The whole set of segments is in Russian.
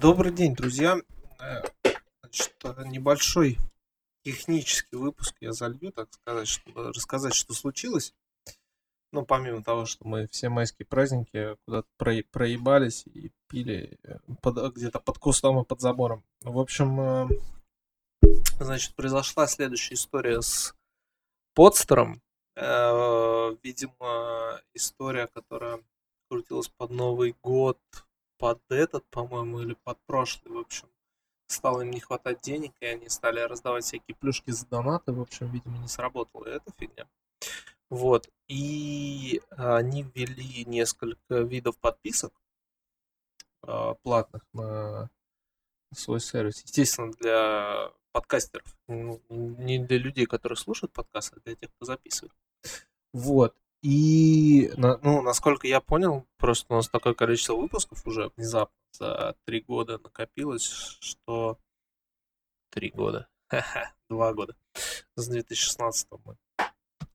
Добрый день, друзья. Значит, небольшой технический выпуск я залью, так сказать, чтобы рассказать, что случилось. Ну, помимо того, что мы все майские праздники куда-то про- проебались и пили э, где-то под кустом и под забором. В общем, э, значит, произошла следующая история с подстером. Э, Видимо, история, которая крутилась под Новый год, под этот, по-моему, или под прошлый, в общем. Стало им не хватать денег, и они стали раздавать всякие плюшки за донаты. В общем, видимо, не сработала эта фигня. Вот. И они ввели несколько видов подписок а, платных на свой сервис. Естественно, для подкастеров. Ну, Не для людей, которые слушают подкасты, а для тех, кто записывает. Вот. И, ну, насколько я понял, просто у нас такое количество выпусков уже внезапно за три года накопилось, что... Три года. Два года. С 2016 мы.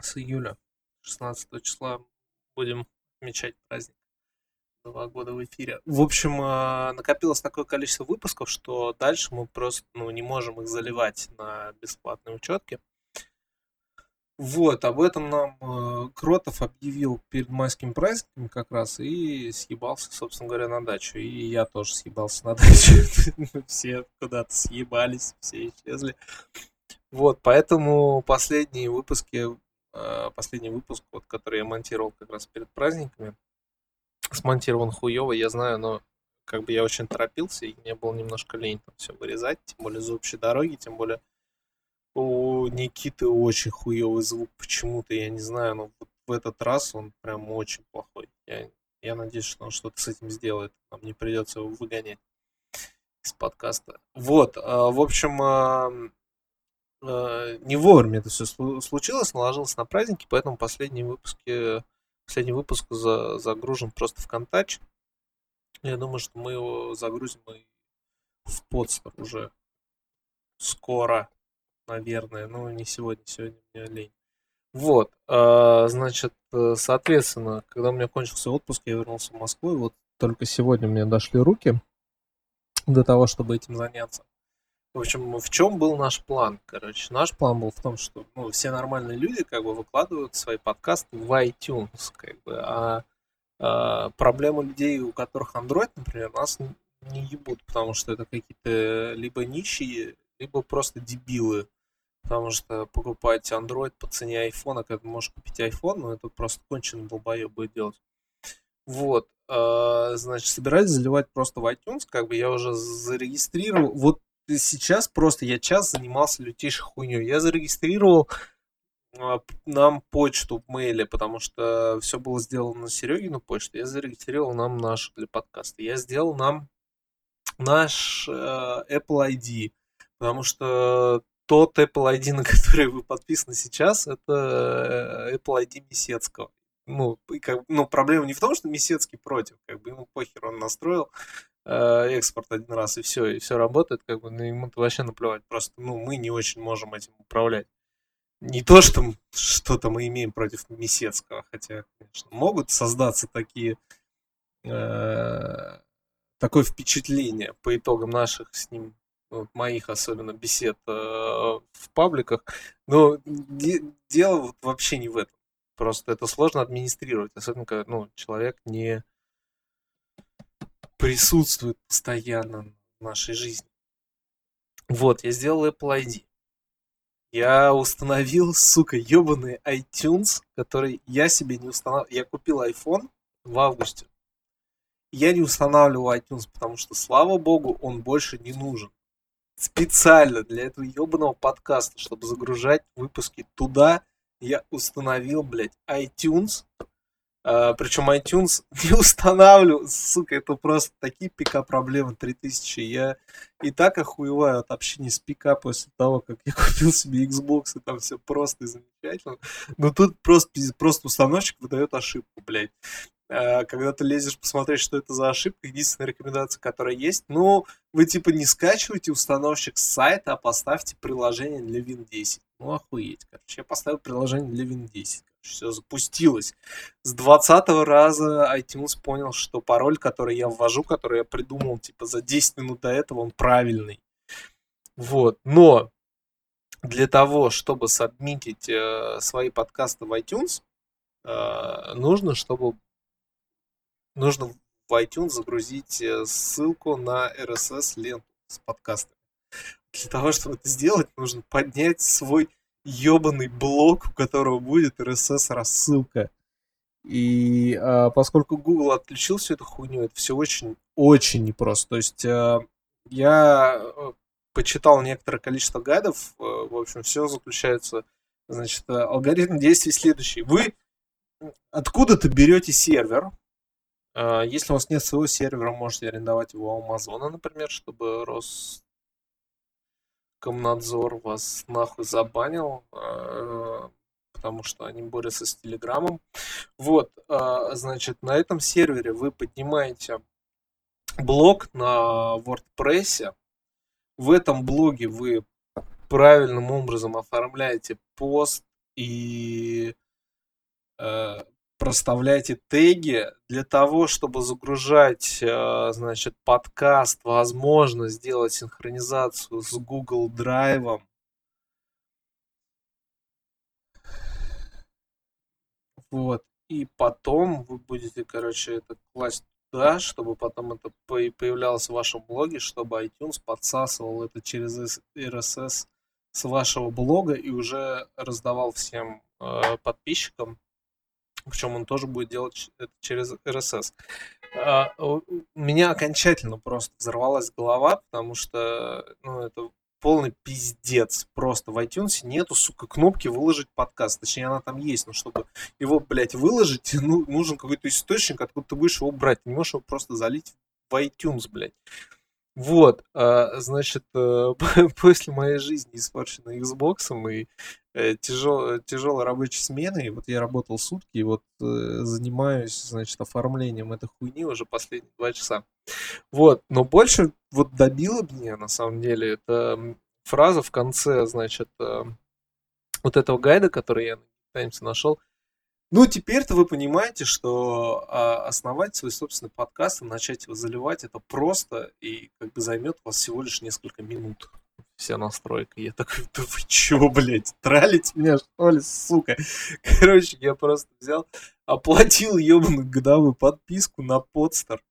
С июля 16 числа будем отмечать праздник. Два года в эфире. В общем, а, накопилось такое количество выпусков, что дальше мы просто ну, не можем их заливать на бесплатные учетки. Вот, об этом нам э, Кротов объявил перед майским праздником как раз и съебался, собственно говоря, на дачу. И я тоже съебался на дачу. Все куда-то съебались, все исчезли. Вот, поэтому последние выпуски, э, последний выпуск, вот, который я монтировал как раз перед праздниками, смонтирован хуево, я знаю, но как бы я очень торопился, и мне было немножко лень там все вырезать, тем более за общей дороги, тем более Никиты очень хуёвый звук почему-то, я не знаю, но в этот раз он прям очень плохой. Я, я надеюсь, что он что-то с этим сделает, нам не придется его выгонять из подкаста. Вот, а, в общем, а, не вовремя это все случилось, наложилось на праздники, поэтому последние выпуски, последний выпуск за- загружен просто в Контач. Я думаю, что мы его загрузим и в подстер уже скоро, наверное. Ну, не сегодня, сегодня мне лень. Вот, а, значит, э, соответственно, когда у меня кончился отпуск, я вернулся в Москву, и вот только сегодня мне дошли руки до того, чтобы этим заняться. В общем, в чем был наш план? Короче, наш план был в том, что ну, все нормальные люди как бы выкладывают свои подкасты в iTunes, как бы, а, а, проблемы людей, у которых Android, например, нас не ебут, потому что это какие-то либо нищие, либо просто дебилы. Потому что покупать Android по цене айфона, когда ты можешь купить iPhone, ну это просто конченый долбоеб будет делать. Вот, а, значит, собираюсь заливать просто в iTunes, как бы я уже зарегистрировал. Вот сейчас просто я час занимался лютейшей хуйней. Я зарегистрировал п- нам почту в мейле, потому что все было сделано на Серегину почту. Я зарегистрировал нам нашу для подкаста. Я сделал нам наш э, Apple ID, потому что тот Apple ID, на который вы подписаны сейчас, это э, Apple ID Месецкого. Ну, и как, ну, проблема не в том, что Месецкий против, как бы ему похер, он настроил э, экспорт один раз, и все, и все работает, как бы, ну, ему вообще наплевать. Просто, ну, мы не очень можем этим управлять. Не то, что что-то мы имеем против Месецкого, хотя, конечно, могут создаться такие э, такое впечатление по итогам наших с ним, моих особенно бесед э, в пабликах. Но де- дело вот вообще не в этом. Просто это сложно администрировать, особенно когда ну, человек не присутствует постоянно в нашей жизни. Вот, я сделал Apple ID. Я установил, сука, ебаный iTunes, который я себе не устанавливал. Я купил iPhone в августе. Я не устанавливал iTunes, потому что, слава богу, он больше не нужен. Специально для этого ебаного подкаста, чтобы загружать выпуски туда, я установил, блядь, iTunes. причем iTunes не устанавливаю, сука, это просто такие пика проблемы 3000. Я и так охуеваю от общения с ПК после того, как я купил себе Xbox, и там все просто и замечательно. Но тут просто, просто установщик выдает ошибку, блядь. А, Когда ты лезешь посмотреть, что это за ошибка, единственная рекомендация, которая есть, ну, вы типа не скачивайте установщик с сайта, а поставьте приложение для Win 10. Ну, охуеть, короче. Я поставил приложение для Win 10. все запустилось. С 20 раза iTunes понял, что пароль, который я ввожу, который я придумал типа за 10 минут до этого, он правильный. Вот. Но для того, чтобы сабмитить э, свои подкасты в iTunes, э, нужно, чтобы нужно в iTunes загрузить э, ссылку на RSS ленту с подкастами. Для того, чтобы это сделать, нужно поднять свой ебаный блок, у которого будет RSS-рассылка. И а, поскольку Google отключил всю эту хуйню, это все очень-очень непросто. То есть а, я э, почитал некоторое количество гайдов. А, в общем, все заключается... Значит, алгоритм действий следующий. Вы откуда-то берете сервер. А, если у вас нет своего сервера, можете арендовать его у Амазона, например, чтобы рос Роскомнадзор вас нахуй забанил, э, потому что они борются с Телеграмом. Вот, э, значит, на этом сервере вы поднимаете блог на WordPress. В этом блоге вы правильным образом оформляете пост и проставляйте теги для того, чтобы загружать, э, значит, подкаст, возможно сделать синхронизацию с Google Drive. Вот. И потом вы будете, короче, это класть туда, чтобы потом это появлялось в вашем блоге, чтобы iTunes подсасывал это через RSS с вашего блога и уже раздавал всем э, подписчикам причем он тоже будет делать это через RSS. А, у меня окончательно просто взорвалась голова, потому что ну, это полный пиздец. Просто в iTunes нету, сука, кнопки выложить подкаст. Точнее, она там есть, но чтобы его, блядь, выложить, ну, нужен какой-то источник, откуда ты будешь его брать. Ты не можешь его просто залить в iTunes, блядь. Вот, а, значит, э, после моей жизни, испорченной Xbox и тяжел, тяжелой рабочей смены, вот я работал сутки, и вот э, занимаюсь, значит, оформлением этой хуйни уже последние два часа. Вот, но больше вот добило меня, на самом деле, это фраза в конце, значит, вот этого гайда, который я на Times нашел, ну, теперь-то вы понимаете, что а, основать свой собственный подкаст и начать его заливать, это просто и как бы займет у вас всего лишь несколько минут. Вся настройка. Я такой, да вы чё, блядь, тралить меня, что ли, сука? Короче, я просто взял, оплатил ебаную годовую подписку на подстер,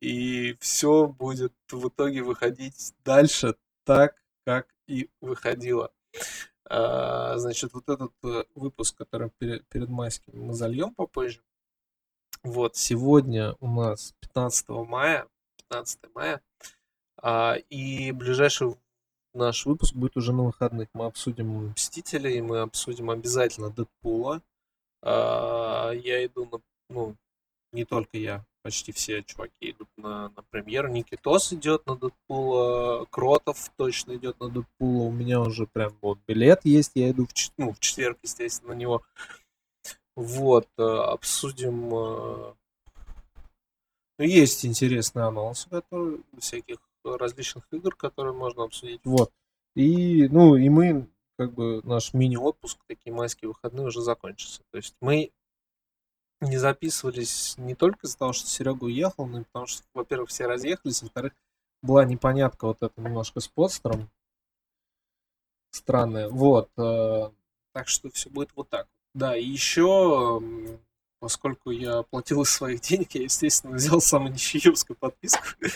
и все будет в итоге выходить дальше так, как и выходило. А, значит, вот этот э, выпуск, который перед, перед майским, мы зальем попозже. Вот, сегодня у нас 15 мая, 15 мая, а, и ближайший наш выпуск будет уже на выходных. Мы обсудим Мстителей, мы обсудим обязательно Дэдпула. А, я иду на, ну, не только я, почти все чуваки идут на, на премьеру. Никитос идет на Дэдпула, Кротов точно идет на Дэдпула. У меня уже прям вот билет есть, я иду в, ну, в четверг, естественно, на него. Вот, э, обсудим... Э, ну, есть интересные анонсы, которые, всяких различных игр, которые можно обсудить. Вот. И, ну, и мы, как бы, наш мини-отпуск, такие майские выходные уже закончатся. То есть мы не записывались не только из-за того, что Серега уехал, но и потому что, во-первых, все разъехались, во-вторых, была непонятка вот это немножко с подстером. Странная. Вот. Э, так что все будет вот так. Да, и еще, поскольку я платил из своих денег, я, естественно, взял самую нищеёбскую подписку.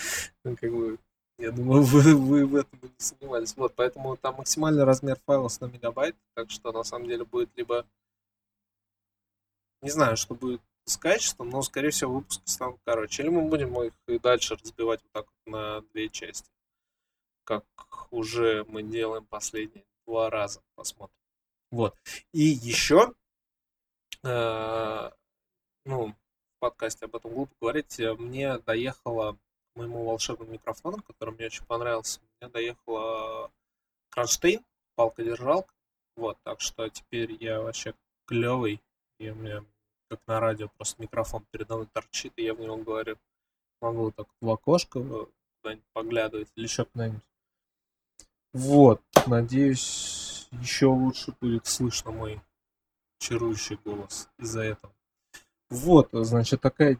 Ну, как бы, я думаю, вы, вы в этом не сомневались. Вот, поэтому там максимальный размер файла 100 мегабайт, так что на самом деле будет либо не знаю, что будет с качеством, но, скорее всего, выпуски станут короче. Или мы будем их и дальше разбивать вот так вот на две части, как уже мы делаем последние два раза. Посмотрим. Вот. И еще, э, ну, в подкасте об этом глупо говорить, мне доехала моему волшебному микрофону, который мне очень понравился, мне доехала кронштейн, палка-держалка. Вот, так что теперь я вообще клевый, и у меня как на радио, просто микрофон передо мной торчит, и я в него говорю. Могу так в окошко куда-нибудь поглядывать или еще куда-нибудь. Вот, надеюсь, еще лучше будет слышно мой чарующий голос из-за этого. Вот, значит, такая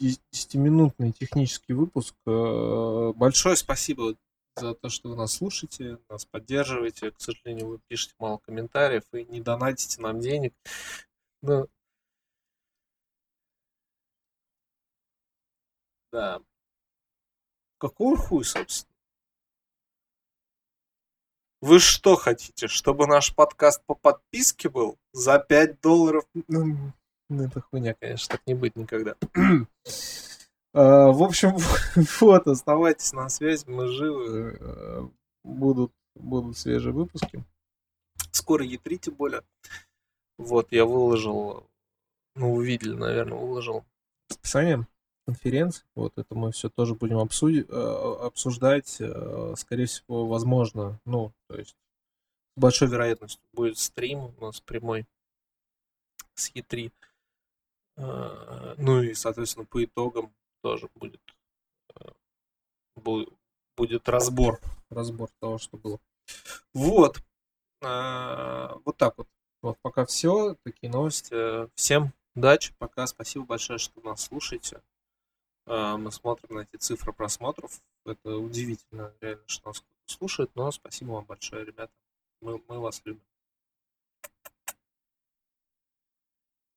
10-минутный технический выпуск. Э, большое спасибо за то, что вы нас слушаете, нас поддерживаете. К сожалению, вы пишете мало комментариев и не донатите нам денег. Но... Да. Какой хуй, собственно? Вы что хотите, чтобы наш подкаст по подписке был за 5 долларов? Ну, это хуйня, конечно, так не быть никогда. А, в общем, вот, оставайтесь на связи, мы живы. Э, будут, будут свежие выпуски. Скоро E3, тем более. Вот, я выложил, ну, вы видели, наверное, выложил расписание конференции. Вот, это мы все тоже будем обсудить, э, обсуждать. Э, скорее всего, возможно, ну, то есть, с большой вероятностью будет стрим у нас прямой с E3. Ну и, соответственно, по итогам тоже будет, э, будет разбор, разбор того, что было. Вот. А, вот так вот. Вот пока все. Такие новости. Всем удачи. Пока. Спасибо большое, что нас слушаете. А, мы смотрим на эти цифры просмотров. Это удивительно, реально, что нас слушают. Но спасибо вам большое, ребята. Мы, мы вас любим.